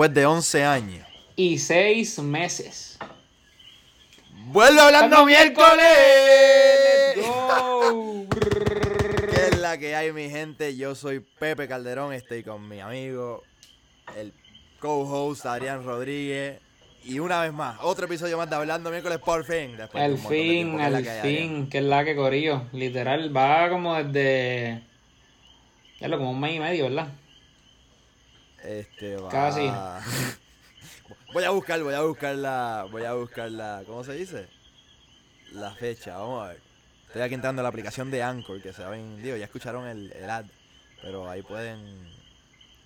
después de 11 años. Y 6 meses. ¡Vuelve hablando miércoles! ¡Let's go! ¿Qué es la que hay, mi gente? Yo soy Pepe Calderón, estoy con mi amigo, el co-host Adrián Rodríguez. Y una vez más, otro episodio más de Hablando Miércoles por fin. después El de fin, ¿qué es la el que hay, Adrián? fin, que es la que corillo. Literal, va como desde. Ya lo como un mes y medio, ¿verdad? Este va. Casi. Voy a buscar, voy a buscar la. Voy a buscar la. ¿Cómo se dice? La fecha, vamos a ver. Estoy aquí entrando a la aplicación de Anchor, que saben, digo, ya escucharon el, el ad, pero ahí pueden.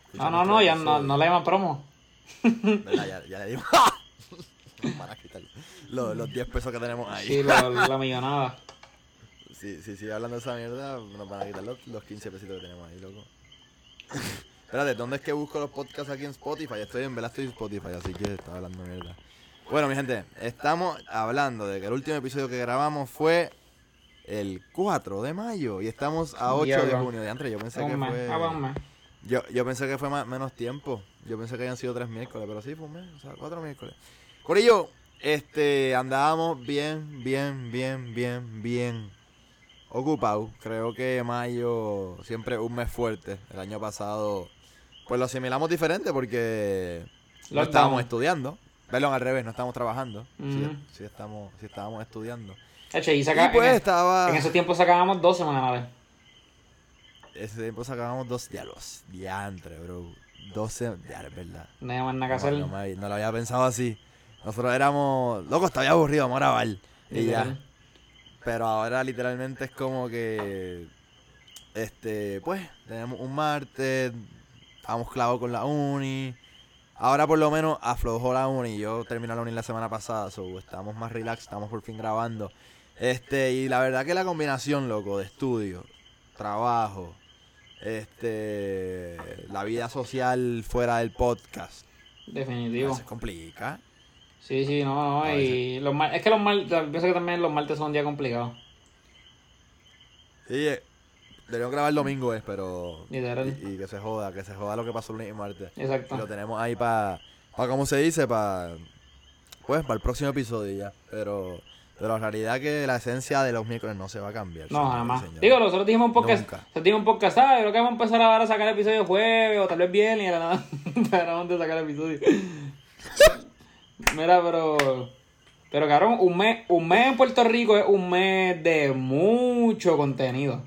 escuchar No, no, no, ya no, no le llaman promo. ¿Verdad? Ya, ya le dimos. Para quitar los, los 10 pesos que tenemos ahí. Sí, la millonada. Si si sigue hablando de esa mierda, nos van a quitar los, los 15 pesitos que tenemos ahí, loco. Espérate, ¿dónde es que busco los podcasts aquí en Spotify? Estoy en verdad estoy en Spotify, así que estaba hablando mierda. Bueno, mi gente, estamos hablando de que el último episodio que grabamos fue el 4 de mayo y estamos a 8 de junio. De antes, yo pensé que fue. Yo, yo pensé que fue más, menos tiempo. Yo pensé que habían sido tres miércoles, pero sí fue un mes, o sea, cuatro miércoles. Corillo, este, andábamos bien, bien, bien, bien, bien ocupados. Creo que mayo siempre un mes fuerte. El año pasado, pues lo asimilamos diferente porque no Lockdown. estábamos estudiando. Perdón, al revés, no estábamos trabajando. Sí, Ujú. sí estamos, sí estábamos estudiando. Eche, y Y saca, pues en, estaba... en ese tiempo sacábamos dos semanales. Ese tiempo sacábamos dos diálogos. Diantre, bro. 12, ya, es verdad. No más nada que No, hacer. no, no lo había pensado así. Nosotros éramos. Loco, estaba aburrido, vamos a grabar. Y ya. Pero ahora literalmente es como que. Este, pues, tenemos un martes. Estamos clavados con la uni. Ahora por lo menos aflojó la uni. Yo terminé la uni la semana pasada. So, estamos más relax, estamos por fin grabando. Este, y la verdad que la combinación, loco, de estudio, trabajo, este, la vida social fuera del podcast. Definitivo. veces complica. Sí, sí, no, no. Y los mar- es que los martes, pienso que también los martes son un día complicados. Sí, eh, deberíamos grabar el domingo, es, pero. Y, y que se joda, que se joda lo que pasó el lunes y martes. Y Exacto. lo tenemos ahí para. Para, ¿cómo se dice? Para. Pues, para el próximo episodio y ya. Pero. Pero la realidad que la esencia de los miércoles no se va a cambiar. No, y jamás. señores. Digo, nosotros dijimos un podcast. Nosotros dijimos un podcast, ¿sabes? Creo que vamos a empezar ahora a sacar episodios jueves o tal vez viernes y nada. Paramos de sacar episodios. Mira, pero. Pero, cabrón, un mes, un mes en Puerto Rico es un mes de mucho contenido.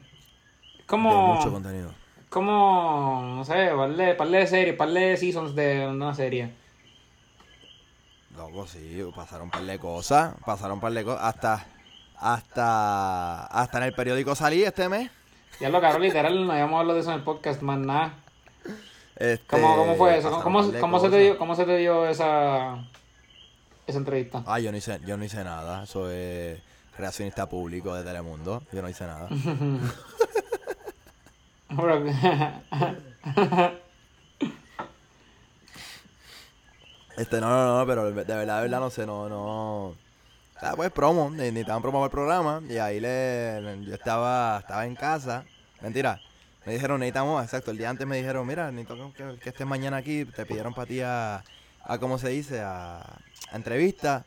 Como. mucho contenido. como. No sé, par de, par de series, par de seasons de una serie. Loco, sí, pasaron un par de cosas. Pasaron un par de cosas. Hasta. Hasta. Hasta en el periódico salí este mes. Ya lo cabrón, literal, no habíamos hablado de eso en el podcast, más nada. Este, ¿Cómo, cómo fue eso? ¿Cómo, cómo se te dio, ¿Cómo se te dio esa, esa entrevista? Ah, yo no hice, yo no hice nada. Soy reaccionista público de Telemundo. Yo no hice nada. Este, no, no, no, pero de verdad, de verdad, no sé, no, no. O sea, pues promo, ni- necesitaban promo el programa. Y ahí le, yo estaba, estaba en casa. Mentira. Me dijeron, necesitamos, exacto, el día antes me dijeron, mira, necesito que, que estés mañana aquí. Te pidieron para ti a, a, ¿cómo se dice? A entrevista.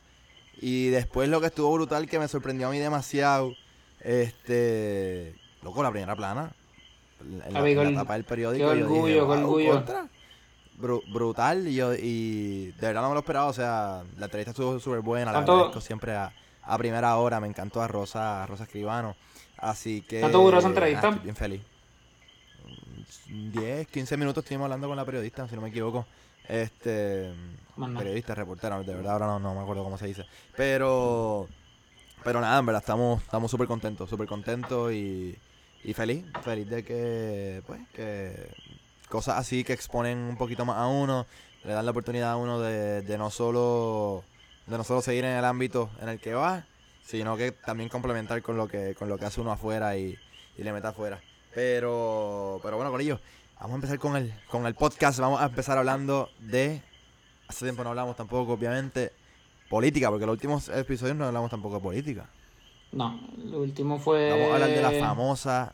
Y después lo que estuvo brutal, que me sorprendió a mí demasiado, este, loco, la primera plana. En la, en tapa del periódico. qué yo orgullo, dije, qué "Wow, orgullo". contra". Bru- brutal y yo y de verdad no me lo esperaba, o sea, la entrevista estuvo súper buena, la ¿Cuánto- agradezco siempre a, a primera hora, me encantó a Rosa, a Rosa Escribano, así que... ¿Cuánto duró esa entrevista? ah, estoy bien feliz. 10, 15 minutos estuvimos hablando con la periodista, si no me equivoco, este... Periodista, reportera, de verdad ahora no, no me acuerdo cómo se dice, pero... Pero nada, en verdad estamos estamos súper contentos, súper contentos y, y feliz, feliz de que, pues, que cosas así que exponen un poquito más a uno, le dan la oportunidad a uno de, de no solo de no solo seguir en el ámbito en el que va, sino que también complementar con lo que con lo que hace uno afuera y, y le mete afuera. Pero pero bueno, con ello, vamos a empezar con el con el podcast, vamos a empezar hablando de hace tiempo no hablamos tampoco obviamente política, porque los últimos episodios no hablamos tampoco de política. No, lo último fue. Vamos a hablar de la famosa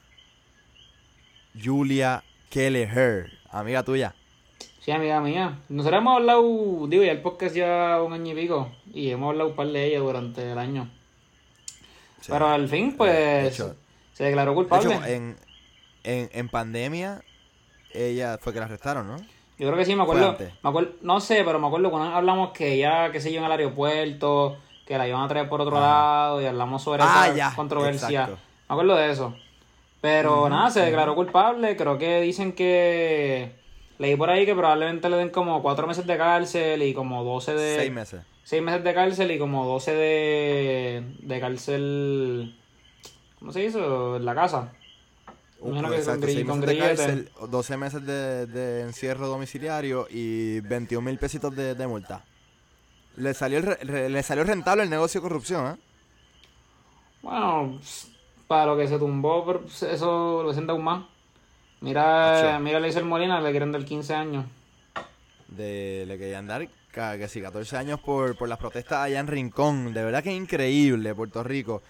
Julia Kelleher, amiga tuya. Sí, amiga mía. Nosotros hemos hablado, digo, ya el podcast ya un año y pico, y hemos hablado un par de ella durante el año. Sí. Pero al fin, De pues, hecho- se declaró De culpable. hecho, en, en, en pandemia, ella fue que la arrestaron, ¿no? Yo creo que sí, me acuerdo, me acuerdo, no sé, pero me acuerdo cuando hablamos que ya, qué sé yo, en el aeropuerto, que la iban a traer por otro Ajá. lado, y hablamos sobre Ah, esa ya, controversia. exacto. Me acuerdo de eso. Pero nada, se declaró culpable, creo que dicen que, leí por ahí que probablemente le den como cuatro meses de cárcel y como 12 de... Seis meses. seis meses de cárcel y como 12 de, de cárcel, ¿cómo se hizo? En la casa. Exacto, con, seis con meses de grillete. cárcel, 12 meses de, de encierro domiciliario y 21 mil pesitos de, de multa. Le salió, el le salió rentable el negocio de corrupción, ¿eh? Bueno, para lo que se tumbó, eso lo sienta aún más. Mira, mira a Leiser Molina, le quieren dar 15 años. De, le querían dar que sí, 14 años por, por las protestas allá en Rincón. De verdad que es increíble Puerto Rico.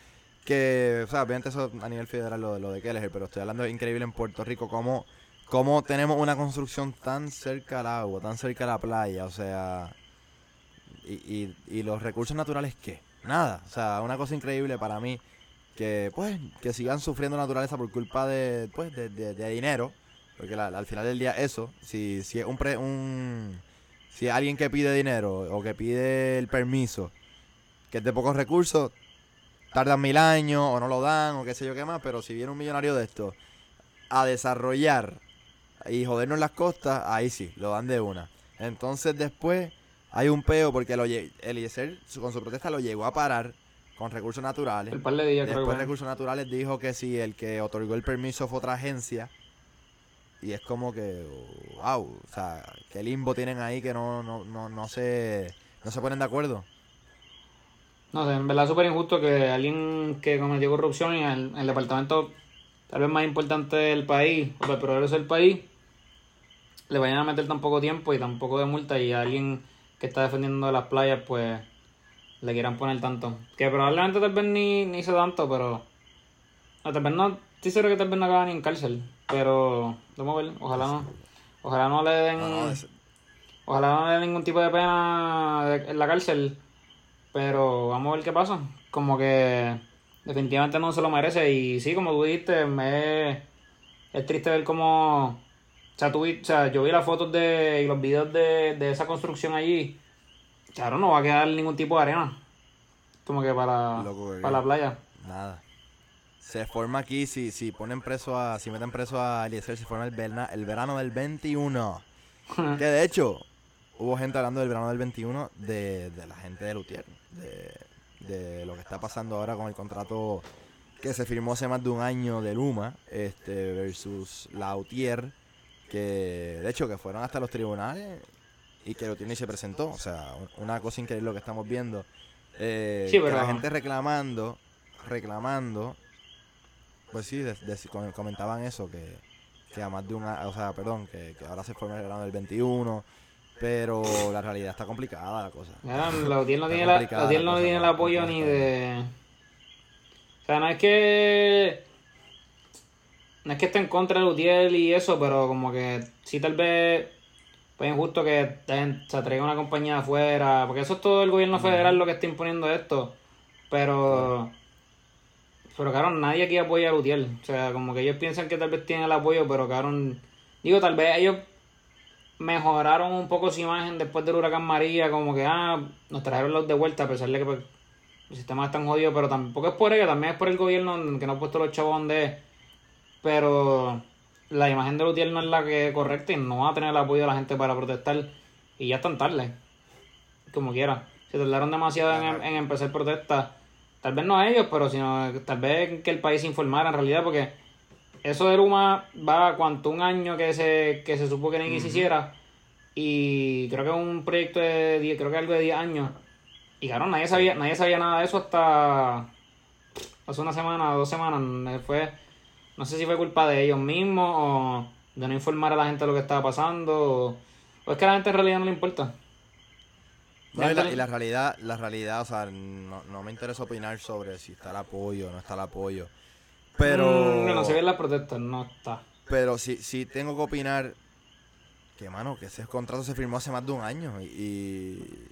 Que, o sea, obviamente eso a nivel federal lo, de- lo de Kelleher, pero estoy hablando de increíble en Puerto Rico. Cómo, cómo tenemos una construcción tan cerca al agua, tan cerca a la playa, o sea. Y, y, y los recursos naturales, ¿qué? Nada. O sea, una cosa increíble para mí. Que, pues, que sigan sufriendo naturaleza por culpa de, pues, de, de- dinero. Porque al final del día eso, si, si es un, pre- un si es alguien que pide dinero o que pide el permiso, que es de pocos recursos, tardan mil años o no lo dan o qué sé yo qué más, pero si viene un millonario de esto a desarrollar y jodernos las costas, ahí sí, lo dan de una. Entonces después hay un peo porque lo Eliezer con su protesta lo llegó a parar con recursos naturales. El par de días, creo Después que. Recursos Naturales dijo que si el que otorgó el permiso fue otra agencia. Y es como que, wow, o sea, qué limbo tienen ahí que no, no, no, no se, no se ponen de acuerdo. No sé, en verdad es súper injusto que alguien que cometió corrupción en el, en el departamento tal vez más importante del país, o del progreso del país, le vayan a meter tan poco tiempo y tan poco de multa y a alguien que está defendiendo las playas, pues le quieran poner tanto. Que probablemente tal vez ni, ni hizo tanto, pero... No, tal vez no, estoy seguro que tal vez no acaba ni en cárcel, pero vamos a ver, ojalá no. Ojalá no le den... No, no, es- Ojalá no le den ningún tipo de pena de- en la cárcel. Pero vamos a ver qué pasa. Como que definitivamente no se lo merece. Y sí, como tú dijiste, me es triste ver cómo. O sea, tú vi- o sea, yo vi las fotos de, y los videos de, de esa construcción allí. Claro, no va a quedar ningún tipo de arena. Como que para, Loco, para la playa. nada. Se forma aquí, si, si ponen preso a, si meten preso a Eliezer, se forma el, verna- el verano del 21. Que de hecho, hubo gente hablando del verano del 21 de, de la gente de Lutier. De, de lo que está pasando ahora con el contrato que se firmó hace más de un año de Luma este versus Lautier. Que de hecho que fueron hasta los tribunales y que Lutier ni se presentó. O sea, una cosa increíble lo que estamos viendo. Eh, Sí, que pero- la gente reclamando, reclamando. Pues sí, de- de- com- comentaban eso, que, que a más de una, o sea, perdón, que, que ahora se forma el verano del 21, pero la realidad está complicada la cosa. Mira, la UTIEL no tiene, la, la la no tiene el apoyo ni de... O sea, no es que... No es que esté en contra de UTIEL y eso, pero como que sí tal vez... Pues injusto que se traiga una compañía de afuera, porque eso es todo el gobierno federal lo que está imponiendo esto. Pero... Pero claro, nadie aquí apoya a UTIEL. O sea, como que ellos piensan que tal vez tienen el apoyo, pero claro... Digo, tal vez ellos mejoraron un poco su imagen después del huracán María, como que, ah, nos trajeron los de vuelta, a pesar de que pues, el sistema está tan jodido, pero tampoco es por ellos, también es por el gobierno que no ha puesto los chavos donde es. Pero la imagen de Lutiel no es la que es correcta y no va a tener el apoyo de la gente para protestar. Y ya están tarde, como quiera. Se tardaron demasiado en, en empezar protestas. Tal vez no a ellos, pero sino tal vez que el país se informara en realidad, porque eso de Luma va a cuanto un año que se, que se supo que ni que se hiciera. Y creo que es un proyecto de 10, creo que algo de 10 años. Y claro, nadie sabía, nadie sabía nada de eso hasta hace una semana, dos semanas. Fue, no sé si fue culpa de ellos mismos o de no informar a la gente de lo que estaba pasando. O, o es que a la gente en realidad no le importa. No, y, la, y la realidad, la realidad, o sea, no, no me interesa opinar sobre si está el apoyo o no está el apoyo. Pero, Mm, bueno, se ven las protestas, no está. pero sí, sí tengo que opinar que mano, que ese contrato se firmó hace más de un año y,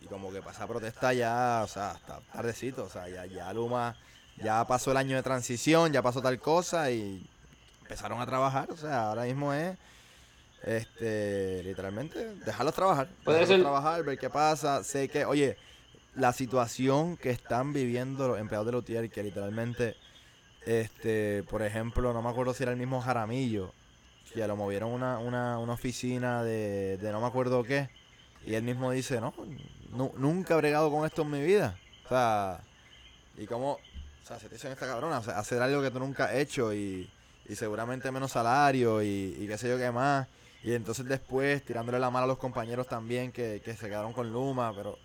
y, como que pasa protesta ya, o sea, hasta tardecito, o sea, ya, ya Luma, ya pasó el año de transición, ya pasó tal cosa y empezaron a trabajar, o sea, ahora mismo es este literalmente dejarlos trabajar, dejarlos ser- trabajar, ver qué pasa, sé que, oye, la situación que están viviendo los empleados de Lutier, que literalmente este, por ejemplo, no me acuerdo si era el mismo Jaramillo, que lo movieron a una, una, una oficina de, de no me acuerdo qué, y él mismo dice, no, nu- nunca he bregado con esto en mi vida. O sea, y como, o sea, se te dicen esta cabrona, o sea, hacer algo que tú nunca has hecho y, y seguramente menos salario y, y qué sé yo qué más. Y entonces después tirándole la mano a los compañeros también que, que se quedaron con Luma, pero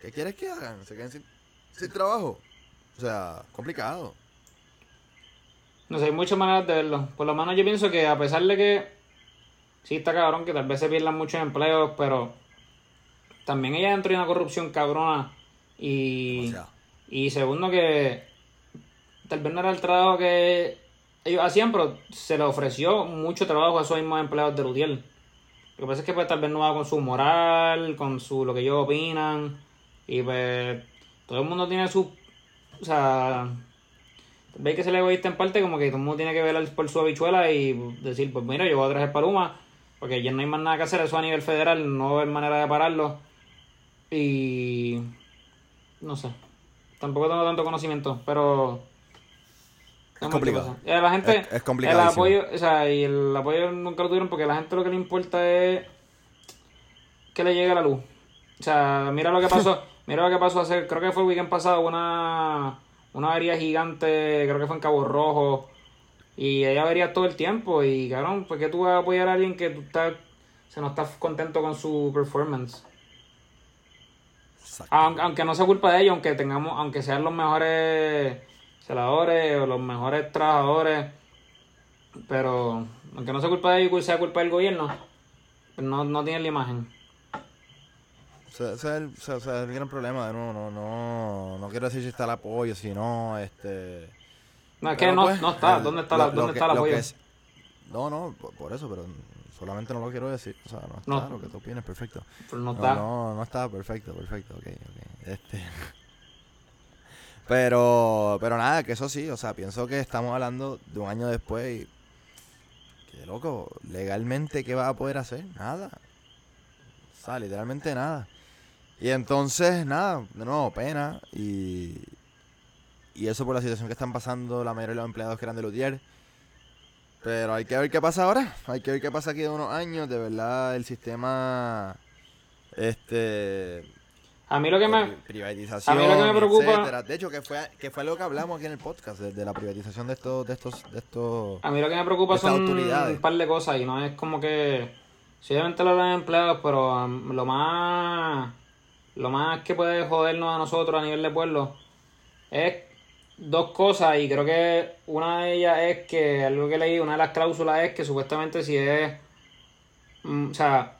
¿qué quieres que hagan? ¿Se queden sin, sin trabajo? O sea, complicado. No sé, hay muchas maneras de verlo. Por lo menos yo pienso que a pesar de que sí está cabrón, que tal vez se pierdan muchos empleos, pero también ella dentro de una corrupción cabrona. Y, O sea. Y segundo que tal vez no era el trabajo que ellos hacían, pero se le ofreció mucho trabajo a esos mismos empleados de Lutiel. Lo que pasa es que pues tal vez no va con su moral, con su lo que ellos opinan. Y pues todo el mundo tiene su... O sea, veis que se le egoísta en parte, como que todo el mundo tiene que velar por su habichuela y decir, pues mira, yo voy a traer Paluma, porque ya no hay más nada que hacer, eso a nivel federal, no haber manera de pararlo. Y no sé, tampoco tengo tanto conocimiento, pero... Es complicado. Eh, La gente, Es- es el apoyo, o sea, y el apoyo nunca lo tuvieron porque a la gente lo que le importa es que le llegue la luz. O sea, mira lo que pasó, mira lo que pasó hace, creo que fue el weekend pasado, una, una avería gigante, creo que fue en Cabo Rojo, y hay averías todo el tiempo, y cabrón, ¿por qué tú vas a apoyar a alguien que tú estás, o sea, no estás contento con su performance? Aunque, aunque no sea culpa de ellos, aunque tengamos, aunque sean los mejores celadores o los mejores trabajadores, pero aunque no sea culpa de ellos sea culpa del gobierno, no, no tienen la imagen. O sea, ese es el, o sea, el gran problema nuevo, no, no, no quiero decir si está el apoyo, si no, este... No, es que no, pues, no está. el- ¿Dónde está, lo- la, lo ¿dónde está el apoyo? es- no, no, por eso, pero solamente no lo quiero decir, o sea, no está No. lo que tú opinas, perfecto. Pero no No, está. no, no está perfecto, perfecto, ok, ok. Este... Pero, pero nada, que eso sí, o sea, pienso que estamos hablando de un año después y... Que loco, legalmente, ¿qué vas a poder hacer? Nada. O sea, literalmente nada. Y entonces, nada, de nuevo, pena y... Y eso por la situación que están pasando la mayoría de los empleados que eran de Lutier. Pero hay que ver qué pasa ahora. Hay que ver qué pasa aquí de unos años. De verdad, el sistema... Este A mí lo que me... pri- privatización, a mí lo que me preocupa- etcétera. De hecho, que fue, que fue algo que hablamos aquí en el podcast, de, de la privatización de estos, de estos, de estos. A mí lo que me preocupa son autoridades. un par de cosas y no es como que... Sí, obviamente lo hablan empleados, pero um, lo más... Lo más que puede jodernos a nosotros a nivel de pueblo es dos cosas y creo que una de ellas es que algo que leí, una de las cláusulas es que supuestamente si es... mm, o sea,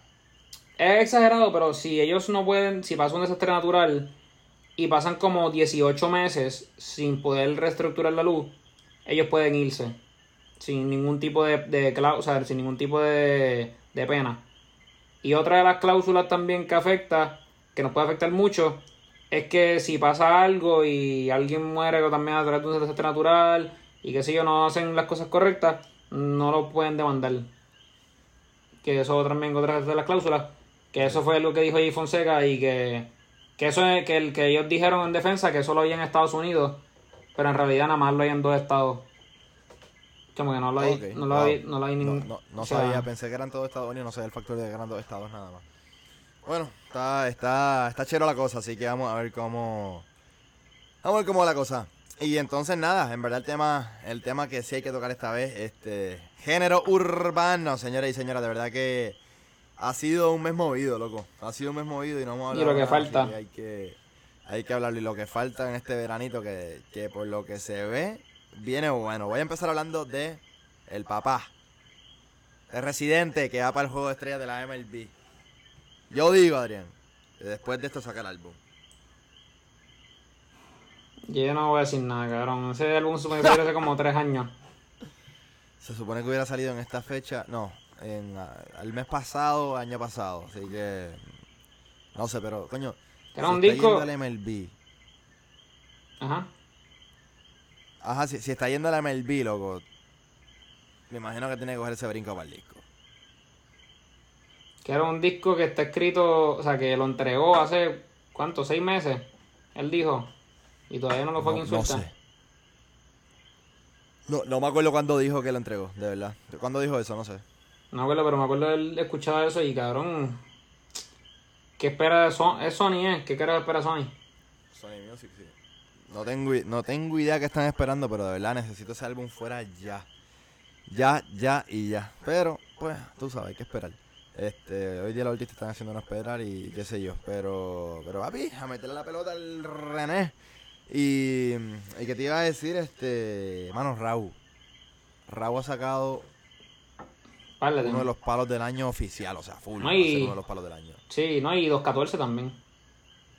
es exagerado, pero si ellos no pueden, si pasa un desastre natural y pasan como 18 meses sin poder reestructurar la luz, ellos pueden irse sin ningún tipo de, de sea, sin ningún tipo de, de pena. Y otra de las cláusulas también que afecta, que nos puede afectar mucho, es que si pasa algo y alguien muere o también a través de un desastre natural y que si ellos no hacen las cosas correctas, no lo pueden demandar. Que eso también otra de las cláusulas, que eso fue lo que dijo ahí Fonseca y que, que eso es que el que ellos dijeron en defensa que eso lo hay en Estados Unidos, pero en realidad nada más lo hay en dos estados. Como que no lo hay, no lo wow. hay, no lo hay ningún. no, no o sea, sabía, pensé que eran todos Estados Unidos, no sabía el factor de que eran dos estados nada más. Bueno, está, está, está chero la cosa, así que vamos a ver cómo. Vamos a ver cómo va la cosa. Y entonces nada, en verdad el tema, el tema que sí hay que tocar esta vez, este, género urbano, señores y señoras, de verdad que ha sido un mes movido, loco. Ha sido un mes movido y no hemos Y hablado lo que nada, falta. que hay que, hay que hablarlo. Y lo que falta en este veranito, que, que por lo que se ve, viene bueno. Voy a empezar hablando de el papá. El residente que va para el juego de estrellas de la MLB. Yo digo, Adrián, que después de esto saca el álbum. Yo no voy a decir nada, cabrón. Ese álbum se me salió hace como tres años. Se supone que hubiera salido en esta fecha. No, en, el mes pasado, año pasado. Así que. No sé, pero, coño. Era si un está disco- yendo al MLB. Ajá. Ajá, si, si está yendo a la MLB, loco. Me imagino que tiene que coger ese brinco para el disco. Que era un disco que está escrito, o sea, que lo entregó hace, ¿cuánto? ¿Seis meses? Él dijo. Y todavía no lo fue No, quien no sé. No, no me acuerdo cuándo dijo que lo entregó, de verdad. ¿Cuándo dijo eso? No sé. No me acuerdo, pero me acuerdo de él escuchar eso y cabrón. ¿Qué espera de Sony? ¿Es Sony, eh? ¿Qué cara espera Sony? Sony Music, sí. No tengo, no tengo idea qué están esperando, pero de verdad necesito ese álbum fuera ya. Ya, ya y ya. Pero, pues, tú sabes, hay que esperar. Este, hoy día los artistas están haciendo no esperar y qué sé yo. Pero, pero papi, a meterle la pelota al René. Y, y que te iba a decir, este, mano, Raúl. Raúl ha sacado uno de los palos del año oficial, o sea, full. No, va a y- ser uno de los palos del año. Sí, no, y 214 también.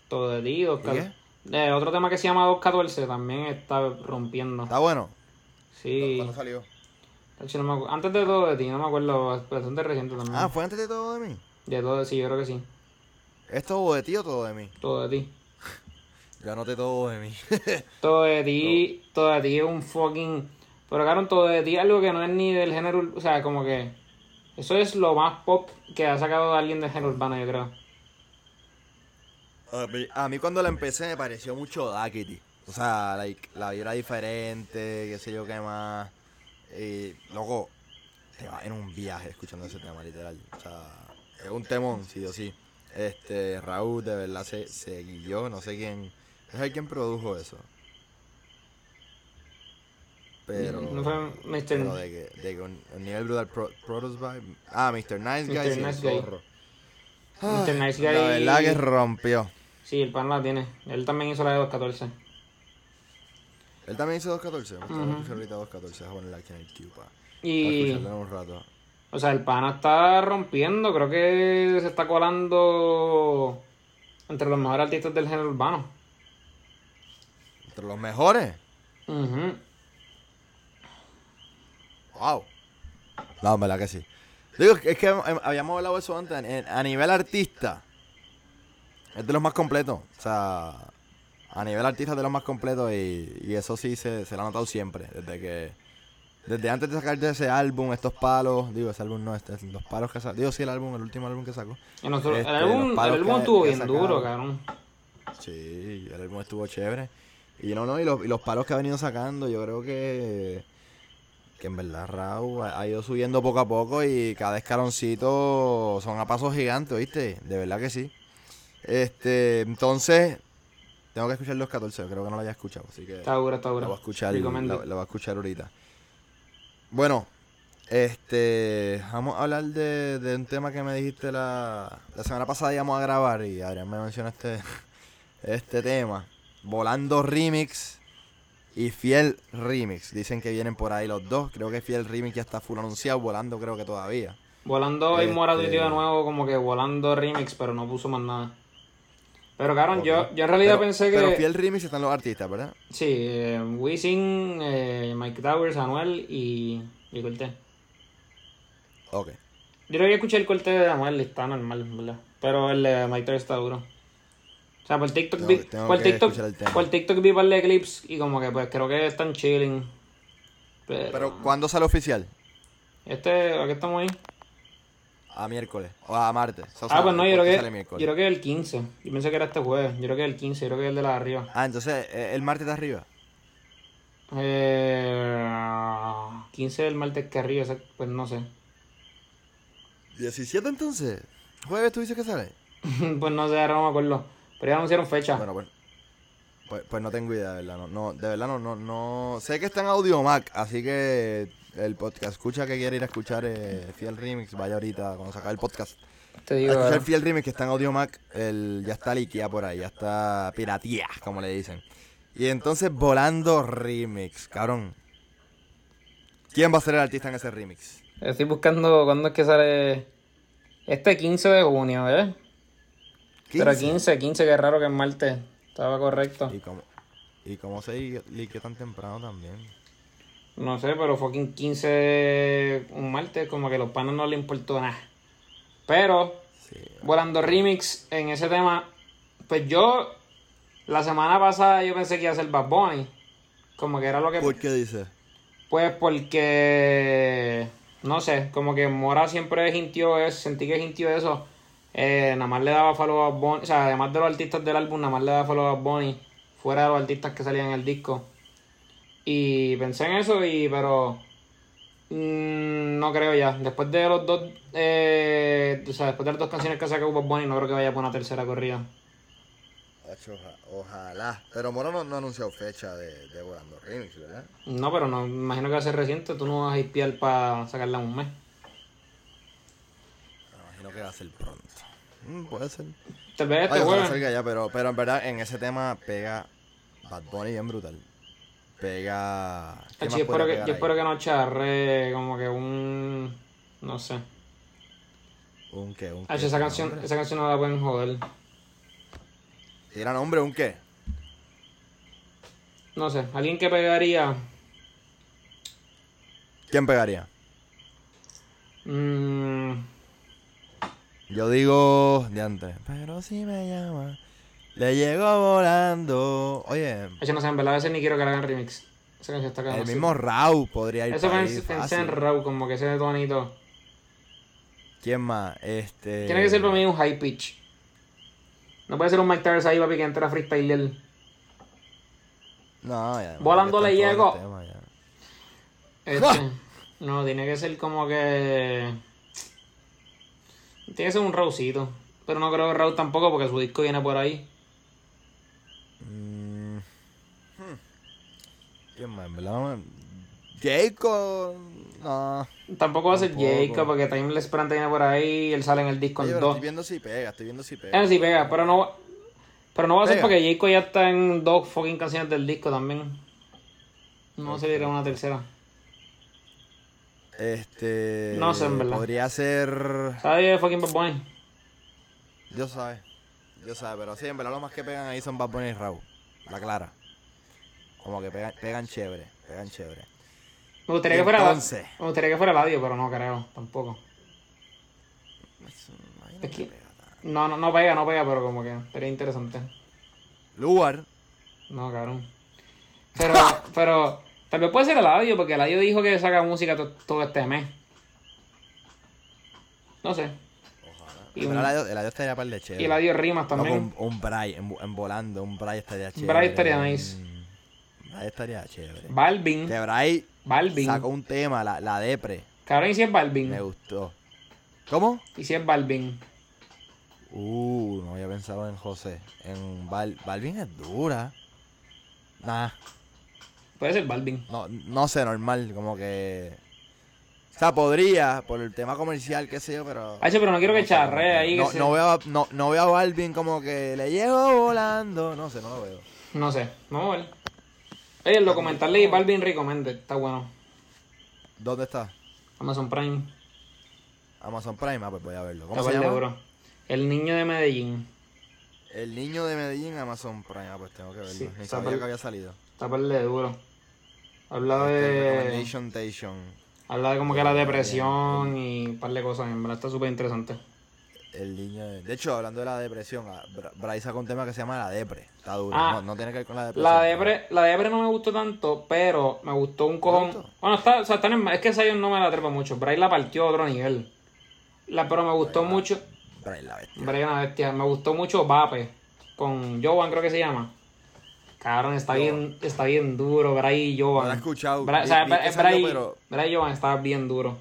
Todo de ti, 214. ¿Y Eh, otro tema que se llama 214 también está rompiendo. Está bueno. Sí. ¿Cuándo salió? No me Antes de todo de ti, no me acuerdo, bastante reciente también. Ah, ¿fue antes de todo de mí? De todo de sí, yo creo que sí. ¿Esto o de ti o todo de mí? Todo de ti. Yo anoté todo de mí. Todo de ti, todo de ti es un fucking. Pero claro, todo de ti es algo que no es ni del género. O sea, como que. Eso es lo más pop que ha sacado alguien del género urbano, yo creo. A mí, cuando la empecé me pareció mucho Daquiti. O sea, like, la vida era diferente, qué sé yo qué más. Y, loco, te vas en un viaje escuchando ese tema, literal. O sea, es un temón, sí o sí. Este, Raúl de verdad se, se guilló, no sé quién. Es el quien produjo eso. Pero. No fue Mr. Pero de que, de que un, un nivel brutal. Pro. Ah, Mr. Nice Guy. Mr. Nice Guy. Mr. Nice La Guy. verdad que rompió. Sí, el pan la tiene. Él también hizo la de 214. Él también hizo 214. Vamos a Ujú. escuchar ahorita 214. Vamos a ponerla aquí en el queue para Y. en un rato. O sea, el pana está rompiendo. Creo que se está colando entre los mejores artistas del género urbano. Entre los mejores. Ujú. Wow. No, en verdad que sí. Digo, es que habíamos hablado eso antes. a nivel artista, es de los más completos. O sea, a nivel artista de los más completos y, y eso sí se, se lo ha notado siempre. Desde que. Desde antes de sacar de ese álbum, estos palos. Digo, ese álbum no, este, los palos que sacó. Digo, sí, el álbum, el último álbum que sacó. Nosotros- Este, el álbum, el que- estuvo que bien sacaron. duro, cabrón. Sí, el álbum estuvo chévere. Y no, no, y los, y los palos que ha venido sacando, yo creo que. Que en verdad Raúl ha, ha ido subiendo poco a poco y cada escaloncito son a pasos gigantes, ¿viste? De verdad que sí. Este, entonces, tengo que escuchar los 14, creo que no lo haya escuchado, así que Está duro, está lo duro. voy a escuchar, lo, lo voy a escuchar ahorita. Bueno, este, vamos a hablar de, de un tema que me dijiste la, la semana pasada íbamos a grabar y Adrián me menciona este, este tema. Volando Remix y Fiel Remix. Dicen que vienen por ahí los dos. Creo que Fiel Remix ya está full anunciado. Volando creo que todavía. Volando y Mora Este- de nuevo como que volando remix, pero no puso más nada. Pero cabrón, yo, yo en realidad Pero- pensé que... Pero Fiel Remix están los artistas, ¿verdad? Sí, eh, Wisin, eh, Mike Towers, Anuel y, y Cortés. Ok. Yo creo que escuché el corte de Anuel y está normal, ¿verdad? Pero el de Mike Towers está duro. O sea, por TikTok Tengo vi, tengo por TikTok, por TikTok vi par de clips y como que pues creo que están chilling. Pero, Pero ¿cuándo sale oficial? este, aquí estamos ahí. A miércoles. O a martes. O sea, Ah, pues no, yo creo que, yo creo que el 15. Yo pensé que era este jueves. Yo creo que el 15, yo creo que es el de la de arriba. Ah, entonces eh, el martes de arriba. Eh, 15 del martes que arriba, pues no sé. 17 entonces. Jueves tú dices que sale. pues no sé, ahora no me acuerdo. Pero ya anunciaron fecha. Bueno, pues, pues, pues no tengo idea, de verdad. No, no, de verdad no, no, no. Sé que está en Audio Mac, así que el podcast escucha que quiere ir a escuchar eh, Fiel Remix, vaya ahorita cuando saca el podcast. Te A digo, escuchar ahora. Fiel Remix que está en Audio Mac, el, ya está liquida por ahí, ya está piratía, como le dicen. Y entonces Volando Remix, cabrón. ¿Quién va a ser el artista en ese remix? Estoy buscando cuándo es que sale. Este 15 de junio, ¿eh? Pero 15, 15, que raro que es martes. Estaba correcto. ¿Y cómo, y cómo se liqueó tan temprano también? No sé, pero fucking 15 un martes, como que a los panos no le importó nada. Pero, Sí. volando remix en ese tema, pues yo, la semana pasada yo pensé que iba a ser Bad Bunny. Como que era lo que... ¿Por qué dice? Pues porque, no sé, como que Mora siempre sintió eso, sentí que sintió eso. Eh, nada más le daba follow a Bad Bunny, o sea, además de los artistas del álbum, nada más le daba follow a Bad Bunny, fuera de los artistas que salían en el disco. Y pensé en eso, y pero mm, no creo ya. Después de los dos, eh, o sea, después de las dos canciones que sacó Bad Bunny, no creo que vaya por una tercera corrida. Oja- ojalá. Pero Moro no, no ha anunciado fecha de, de Volando Remix, ¿verdad? No, pero no, imagino que va a ser reciente, tú no vas a hispear para sacarla en un mes. Me imagino que va a ser pronto. Mm, puede ser. Tal vez este Ay, jueves. ya, pero, pero en verdad en ese tema pega Bad Bunny bien brutal. Pega. ¿qué Ay, más yo espero, que, yo espero que no charre como que un... No sé. ¿Un qué? ¿Un qué? esa canción, ¿Nombre? esa canción no la pueden joder. Tira nombre, ¿un qué? No sé, alguien que pegaría... ¿Quién pegaría? mm, Yo digo. Diante. Pero si me llama. Le llegó volando. Oye, ay, no sé, en verdad a veces ni quiero que la hagan remix. Esa canción está el mismo Raúl podría ir Eso para ahí pensé, en Raw, como que ese tonito. ¿Quién más? Este. Tiene que ser para mí un high pitch. No puede ser un Mike Towers ahí, papi, que entra a freestyle. No, ya. Volando le tema, ya. Este, no, tiene que ser como que. Tiene que ser un Rawcito. Pero no creo que Raw tampoco, porque su disco viene por ahí. Mm, hmm. ¿Quién más? En verdad, Jacob. No. Tampoco va a ser. Jacob, porque Timeless Plant viene por ahí. Él sale en el disco Oye, en pero dos. estoy viendo si pega, estoy viendo si pega. Sí pega, pero no. Pero no va a ser porque Jacob ya está en dos fucking canciones del disco también. No se dirá una tercera. Este. No sé, en verdad. Podría ser. ¿Sabes fucking Bad Bunny? Dios sabe. Dios sabe, pero sí, en verdad lo más que pegan ahí son Bad Bunny y Raúl. La clara. Como que pegan, pegan chévere, pegan chévere. Me gustaría Y que fuera entonces- Me gustaría que fuera Ladio, pero no creo, tampoco. Es que-. No, no, no pega, no pega, pero como que sería interesante. Lugar. No, cabrón. Pero, pero, tal vez puede ser Eladio, porque Eladio dijo que saca música to- todo este mes. No sé. Y Pero un- el adiós- el adiós estaría para el de chévere. Y Eladio rimas No, también. con un, un Bray, en, en volando, un Bray estaría chévere. Bray estaría nice. Bray estaría chévere. Balvin. Que Bray Balvin. sacó un tema, la, la Depre. Cabrón, ¿y si es Balvin? Me gustó. ¿Cómo? ¿Y si es Balvin? Uh, no había pensado en José. En Bal Balvin es dura. Nah, Puede ser Balvin. no, no sé, normal, como que. O sea, podría, por el tema comercial, qué sé yo, pero. Hacho, pero no quiero que que ahí. No, no, veo a, no, no veo a Balvin como que le llego volando. No sé, no lo veo. No sé, vamos a ver. Oye, el documental de Balvin Recommended, está bueno. ¿Dónde está? Amazon Prime. Amazon Prime, ah, pues voy a verlo. ¿Cómo Está se llama? duro. El niño de Medellín. El niño de Medellín, Amazon Prime, ah, pues tengo que verlo. Sí, Ni sabía que había salido. Está de duro. Habla Este, de. Habla de como que la depresión y un par de cosas. En verdad está súper interesante. El niño de... de hecho, hablando de la depresión, ah, Bryce sacó un tema que se llama La Depre. Está duro. Ah. no, no tiene que ver con la depresión. La depre, la depre no me gustó tanto, pero me gustó un cojón. Bueno, está, o sea, está en- es que Zion no me la trepa mucho. Bryce la partió a otro nivel. La, pero me gustó la- mucho. Bryce la bestia. Bryce una bestia. Me gustó mucho Vape. Con Jovan, creo que se llama. Cabrón, está bien, está bien duro. Bryce y Jovan. No la he escuchado. Bra- Vi- o sea, vi que Bryce, salió, pero- Bryce y Jovan está bien duro.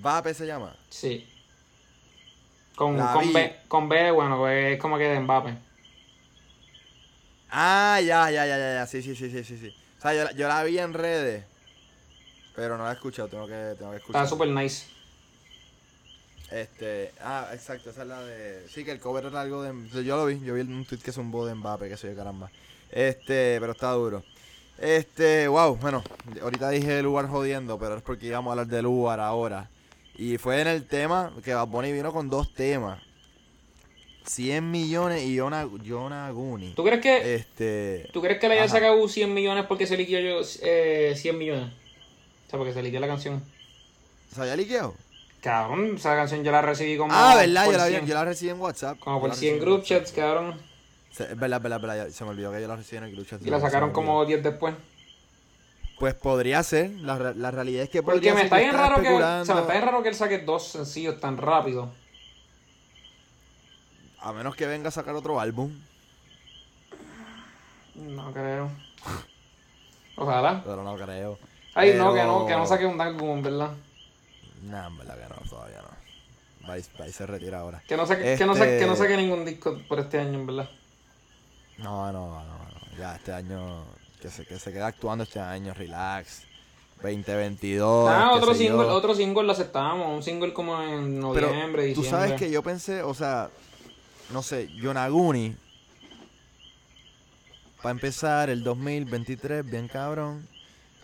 Vape se llama. Sí. Con, La con, vi. B, con B, bueno, es como que de Mbappé. Ah, ya, ya, ya, ya, ya. Sí, sí, sí, sí, sí. sí. O sea, yo, la- yo la vi en redes. Pero no la he escuchado. Tengo que, tengo que escuchar. Está súper nice. Este, ah, exacto, esa es la de. Sí, que el cover era algo de. Yo lo vi, yo vi un tweet que es un bo de Mbappé, que soy caramba. Este, pero está duro. Este, wow, bueno, ahorita dije el lugar jodiendo, pero es porque íbamos a hablar del lugar ahora. Y fue en el tema que Bad Bunny vino con dos temas: 100 millones y Yona, Yona Guni. ¿Tú crees que, Este, ¿tú crees que le haya ajá. sacado 100 millones porque se liquidó yo, eh, 100 millones? O sea, porque se liqueó la canción. ¿Se había liqueado? Cabrón, esa canción yo la recibí como. Ah, ¿verdad? Yo la, vi- 100, yo la recibí en WhatsApp. Como por la 100 recibí en group chats, cabrón. Es verdad, verdad, verdad. Se me olvidó que yo la recibí en el group chat. Y la sacaron como 10 después. Pues podría ser. La, la realidad es que Porque podría me ser está bien raro que. O sea, me está bien raro que él saque dos sencillos tan rápido. A menos que venga a sacar otro álbum. No creo. Ojalá. Pero no creo. Ay, no, que no, que no saque un álbum, ¿verdad? Nah, en verdad que no, todavía no. Y se retira ahora. Que no saque, que no saque, que no Este- saque ningún disco por este año, en verdad. No, no, no, no. Ya este año. Que se, que se quede actuando este año, relax. 2022. Ah, otro single, yo. otro single lo aceptamos, un single como en Pero noviembre, tú diciembre. sabes que yo pensé, o sea, no sé, Yonaguni. Para empezar el 2023, bien cabrón.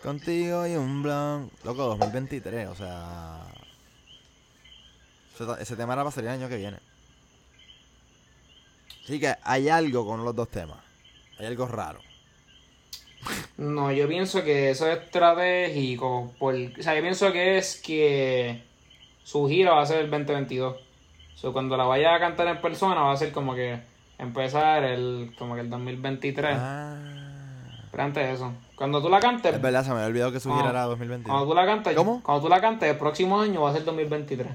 Contigo y un blon. Loco, 2023, o sea. Ese, ese tema era para salir el año que viene. Así que hay algo con los dos temas. Hay algo raro. No, yo pienso que eso es estratégico. Por, o sea, yo pienso que es que su gira va a ser el 2022. O sea, cuando la vaya a cantar en persona va a ser como que empezar el como que el 2023. Ah. Pero antes de eso. Cuando tú la cantes, Es verdad, se me había olvidado que su gira era 2022. cuando tú la cantes, ¿Cómo? cuando tú la cantes el próximo año va a ser 2023.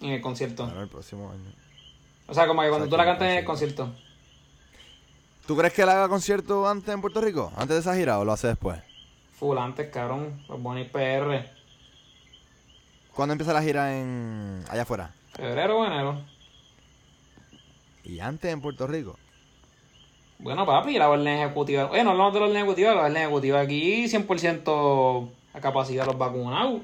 En el concierto. Bueno, el próximo año. O sea, como que cuando tú la cantes en el concierto. ¿Tú crees que él haga concierto antes en Puerto Rico? ¿Antes de esa gira o lo hace después? Full antes, cabrón. Los Bonnie PR. ¿Cuándo empieza la gira en allá afuera? Febrero o enero. Y antes en Puerto Rico. Bueno, papi, la orden ejecutiva. Bueno, hablamos de la orden ejecutiva. La orden ejecutiva aquí 100% a capacidad de los vacunados.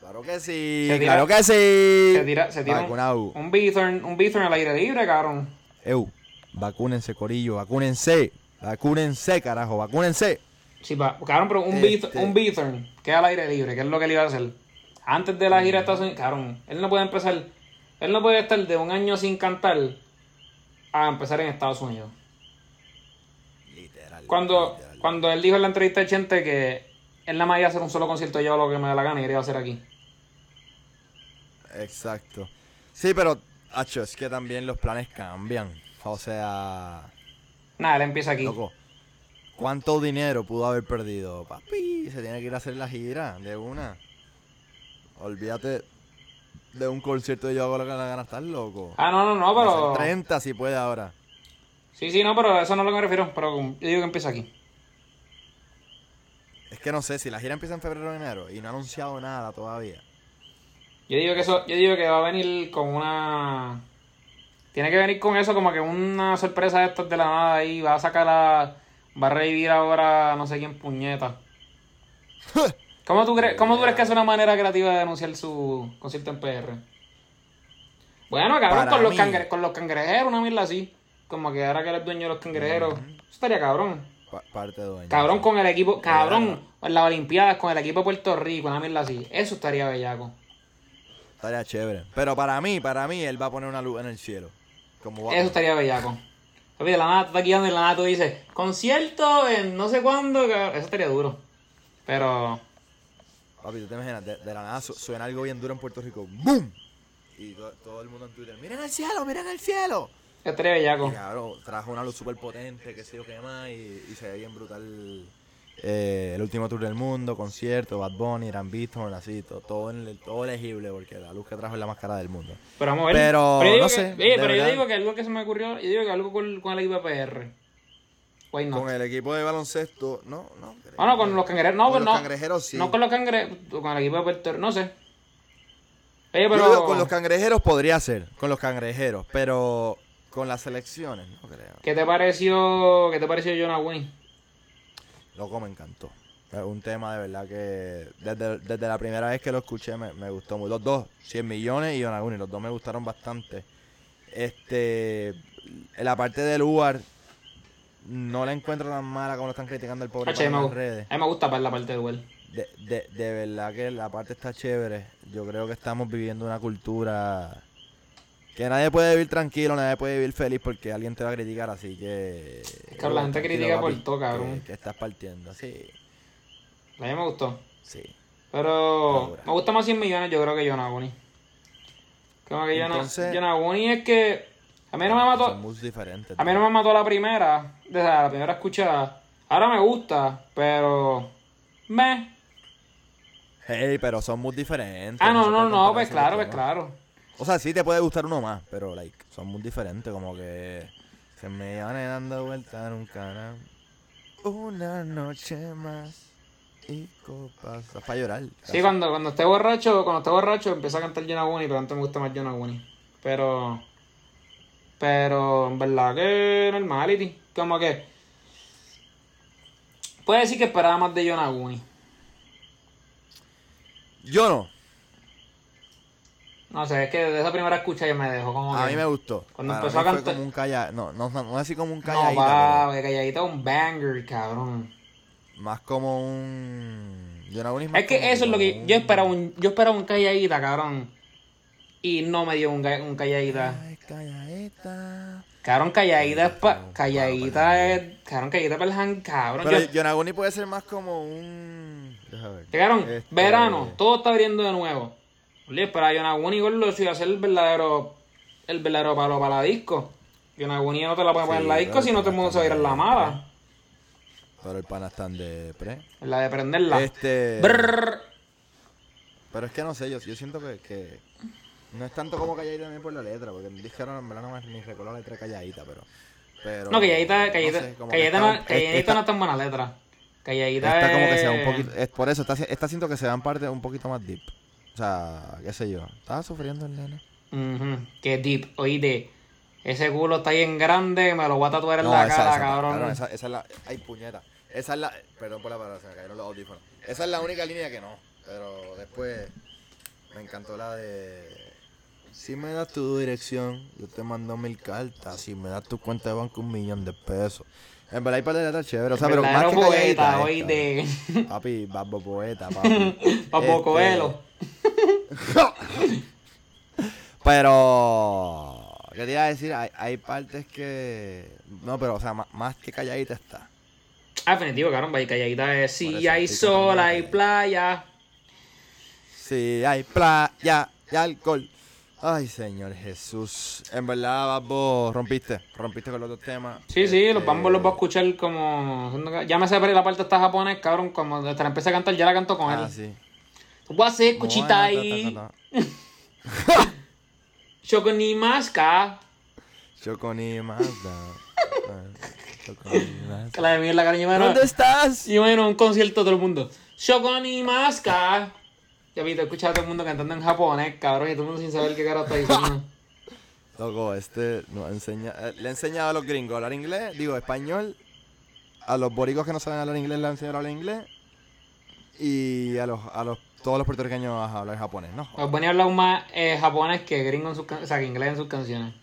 Claro que sí, tira- claro que sí. Se tira, se tira un, un Bithorn, un Bithorn al aire libre, cabrón. Eu, vacúnense, corillo, vacúnense. Vacúnense, carajo, vacúnense. Sí, cabrón, pero un, Este- Bithorn, un Bithorn que es al aire libre, que es lo que él iba a hacer. Antes de la gira de Estados Unidos, cabrón, él no puede empezar, él no puede estar de un año sin cantar a empezar en Estados Unidos. Literal. Cuando, literal. cuando él dijo en la entrevista de Chente que él nada más iba a hacer un solo concierto, yo lo que me da la gana y iba a hacer aquí. Exacto. Sí, pero, hacho, es que también los planes cambian. O sea, Nada, él empieza aquí. loco, ¿cuánto dinero pudo haber perdido? Papi, se tiene que ir a hacer la gira de una. Olvídate de un concierto de yo hago lo que la gana, estás loco. Ah, no, no, no, pero. Hacer 30 si puede ahora. Sí, sí, no, pero eso no es lo que me refiero. Pero yo digo que empieza aquí. Es que no sé, si la gira empieza en febrero o enero y no ha anunciado nada todavía. Yo digo que eso, yo digo que va a venir con una. Tiene que venir con eso como que una sorpresa de estas de la nada ahí. Va a sacar la. Va a revivir ahora no sé quién puñeta. ¿Cómo tú crees, cómo tú crees que es una manera creativa de anunciar su concierto en PR? Bueno, cabrón, con los, cangre- con los cangrejeros, una mierda así. Como que ahora que eres dueño de los cangrejeros. Eso estaría cabrón. Pa- parte de dueño. Cabrón con el equipo, cabrón, en las Olimpiadas con el equipo de Puerto Rico, una mierda así. Eso estaría bellaco. Estaría chévere. Pero para mí, para mí, él va a poner una luz en el cielo. Como Eso estaría bellaco. Papi, de la nada tú estás guiando y de la nada tú dices, concierto en no sé cuándo, eso estaría duro. Pero, Papi, tú te imaginas, de, de la nada su- suena algo bien duro en Puerto Rico. ¡Boom! Y to- todo el mundo en Twitter, ¡miren el cielo, miren el cielo! eso estaría bellaco. Y cabrón, trajo una luz súper potente, que sé yo qué más, y, y se ve bien brutal. Eh, el último tour del mundo, concierto, Bad Bunny, Irán Beaton, así, to- todo, en el- todo elegible, porque la luz que trajo es la más cara del mundo. Pero vamos a ver. Pero, yo digo no que- sé, oye, pero yo digo que algo que se me ocurrió, yo digo que algo con, con el equipo de PR. Why not? Con el equipo de baloncesto, no, no. creo. Ah, no, con los cangrejeros, no, Con pues los no. cangrejeros sí. No con los cangrejeros, con el equipo de Puerto Rico, no sé. Oye, Yo pero... digo, con los cangrejeros podría ser, con los cangrejeros, pero con las selecciones, no creo. ¿Qué te pareció, qué te pareció Jonah Wayne? Loco, me encantó. Es un tema de verdad que desde, desde la primera vez que lo escuché me, me gustó mucho. Los dos, 100 millones y Yonaguni, los dos me gustaron bastante. Este, la parte del UAR no la encuentro tan mala como lo están criticando el pobre en las redes. a mí me gusta la parte de duel. De, de, de verdad que la parte está chévere. Yo creo que estamos viviendo una cultura que nadie puede vivir tranquilo, nadie puede vivir feliz porque alguien te va a criticar, así que... cabrón, la gente critica por todo, cabrón. Que, que estás partiendo, sí. A mí me gustó. Sí. Pero me gusta más 100 millones, yo creo que Yonaguni. Como que Entonces- Yonaguni es que. A mí no me mató. Son muy diferentes. A mí no me mató la primera. Desde la primera escuchada. Ahora me gusta, pero. Me. Hey, pero son muy diferentes. Ah, no, no, no, comparar pues claro, pues claro. O sea, sí te puede gustar uno más, pero like, son muy diferentes, como que se me van dando vueltas en un canal. Una noche más y copas. Es para llorar. Sí, cuando, cuando esté borracho, cuando esté borracho empiezo a cantar Yonaguni, pero antes me gusta más Yonaguni. Pero. Pero en verdad que normality. Como que. Puede decir que esperaba más de Yonaguni. Yo no. No sé, es que de esa primera escucha yo me dejó como. A que- mí me gustó. Cuando Para empezó mí a fue cantar- como un calla... No, no, no, no así como un No, calladita, va, que calladita es un banger, cabrón. pero más como un... Yo no Es que como eso es lo que. un- Yo esperaba un, yo esperaba un calladita, cabrón. Y no me dio un, un calladita. Ay, calladita. Cabrón, calladita es pa. Pero, Calladita es. Cabrón, calladita para el hand, cabrón. Pero Yo- Yonaguni puede ser más como un... Deja ver. Llegaron, Este- verano, todo está abriendo de nuevo. Oye, pero Yonaguni Gordo si iba a ser el verdadero, el verdadero palo para la disco. Yonaguni no te la puedes poner en la disco si no te está mundo se va a ir en la mala. Pero el pana están de pre. En la de prenderla. Este... Brrr. Pero es que no sé, yo, yo siento que, que no es tanto como calladita también por la letra, porque el no, en verdad no me ni recuerdo la letra calladita, pero... pero No, calladita, calladita, sé, que calladita, está no, calladita no es tan buena letra. Calladita Está como que sea un poquito, es por eso, está, está siento que se dan parte un poquito más deep. O sea, qué sé yo, estaba sufriendo el nene. Ujú, Que deep, oíste. Ese culo está bien grande, me lo voy a tatuar en No, la esa, cara, esa, cabrón. esa, esa es la, ay puñeta, esa es la, perdón por la palabra, se me cayeron los audífonos. Esa es la única línea que no, pero después me encantó la de... Si me das tu dirección, yo te mando mil cartas. Si me das tu cuenta de banco, un millón de pesos. En verdad hay par de letras chéveres. O sea, pero más que poeta, calladita, oíste. esta. Papi, babo poeta, papi. Papo Este, Coelho. Pero, ¿qué te iba a decir? Hay, hay partes que... No, pero, o sea, más, más que calladita está. Ah, definitivo, cabrón, vaya calladita es si eso hay sol, hay playa. Sí, hay playa y alcohol. Ay, Señor Jesús. En verdad, Babbo, rompiste. Rompiste con los dos temas. Sí, sí, los Este, bambos los voy a escuchar como. Ya me sé la parte esta japonés, cabrón. Como te la empecé a cantar, ya la canto con Ah, él. sí. Voy a hacer No, cuchita no, ahí. ta, ta, ta, ta. Shoko ni maska. Choco ni Mazda. Choco ni Mazda. Que la de mierda, cariño. Bueno, ¿Dónde estás? y bueno, un concierto todo el mundo. Shoko ni maska. Ya viste, escuchado a todo el mundo cantando en japonés, cabrón. Y todo el mundo sin saber qué cara está diciendo. Loco, este nos enseña, eh, le he enseñado a los gringos a hablar inglés, digo español, a los boricos que no saben hablar inglés le he enseñado a hablar inglés y a los, a los todos los puertorriqueños a hablar japonés, ¿no? Los ponía a hablar más eh, japonés que gringo en sus o sea, que inglés en sus canciones.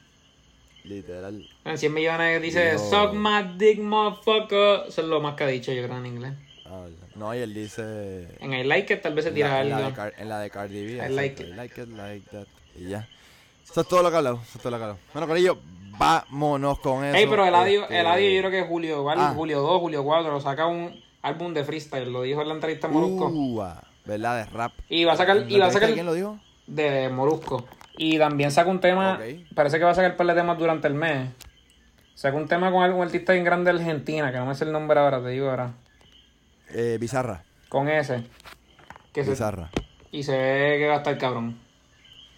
Literal. En 100 millones dice, suck my dick, motherfucker. Eso es lo más que ha dicho, yo creo, en inglés. Ah, no, y él dice En I like it tal vez se en tira la, en la algo. de, Car- en la de Cardi B, I like it. I like it like that y ya. Eso es todo lo que he hablado, eso es todo lo que he hablado. Bueno, con ello, vámonos con eso. Ey, pero el audio, este, el audio yo creo que es Julio, igual, Ah. Julio 2, Julio 4, saca un álbum de freestyle, lo dijo en la entrevista a Molusco. ¿Verdad? De rap. Y va a sacar, ¿En y va a sacar ¿Quién lo dijo? de Molusco. Y también saca un tema, parece que va a sacar un par de temas durante el mes. Saca un tema con algún artista bien grande de Argentina, que no me sé el nombre ahora, te digo ahora. Eh, Bizarra. Con ese. Que se, Bizarra. y se ve que va a estar cabrón.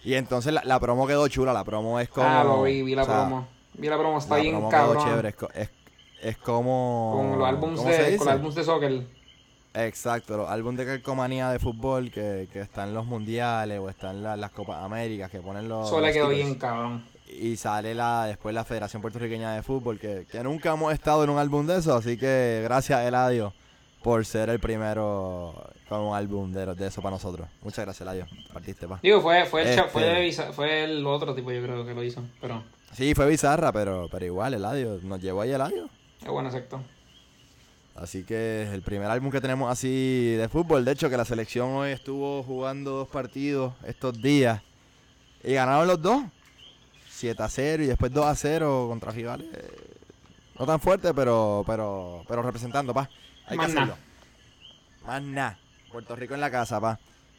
Y entonces la, la promo quedó chula, la promo es como... ah, lo vi, vi la o sea, promo. Vi la promo, está la bien promo cabrón. quedó chévere, es, es, es como... Con los álbumes ¿cómo se de, con los álbumes de soccer. Exacto, los álbumes de calcomanía de fútbol que, que están en los mundiales o están en la- las Copas Américas, que ponen los... Eso le quedó bien cabrón. Y sale la después la Federación Puertorriqueña de Fútbol, que, que nunca hemos estado en un álbum de eso, así que gracias Eladio por ser el primero con un álbum de, de eso para nosotros. Muchas gracias Eladio, partiste pa. Digo, fue, fue, el, Este- fue el otro tipo, yo creo que lo hizo. Pero Sí, fue bizarra, pero, pero igual Eladio, nos llevó ahí Eladio. es bueno, exacto. Así que es el primer álbum que tenemos así de fútbol. De hecho, que la selección hoy estuvo jugando dos partidos estos días. Y ganaron los dos. 7 a 0 y después 2 a 0 contra rivales. No tan fuerte, pero, pero, pero representando, pa. Hay que Más nada. hacerlo. Más nada. Puerto Rico en la casa, pa.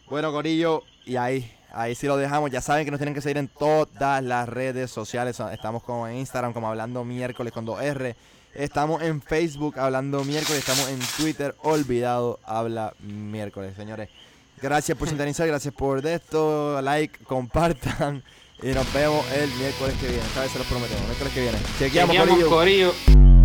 Bueno, Corillo, y ahí, ahí sí lo dejamos. Ya saben que nos tienen que seguir en todas las redes sociales. Estamos como en Instagram, como hablando miércoles con 2R. Estamos en Facebook hablando miércoles. Estamos en Twitter, olvidado, habla miércoles, señores. Gracias por sintonizar, gracias por esto. Like, compartan. Y nos vemos el miércoles que viene. Esta vez se los prometemos. Miércoles que viene. Chequeamos, Chequeamos, Corillo. Corillo.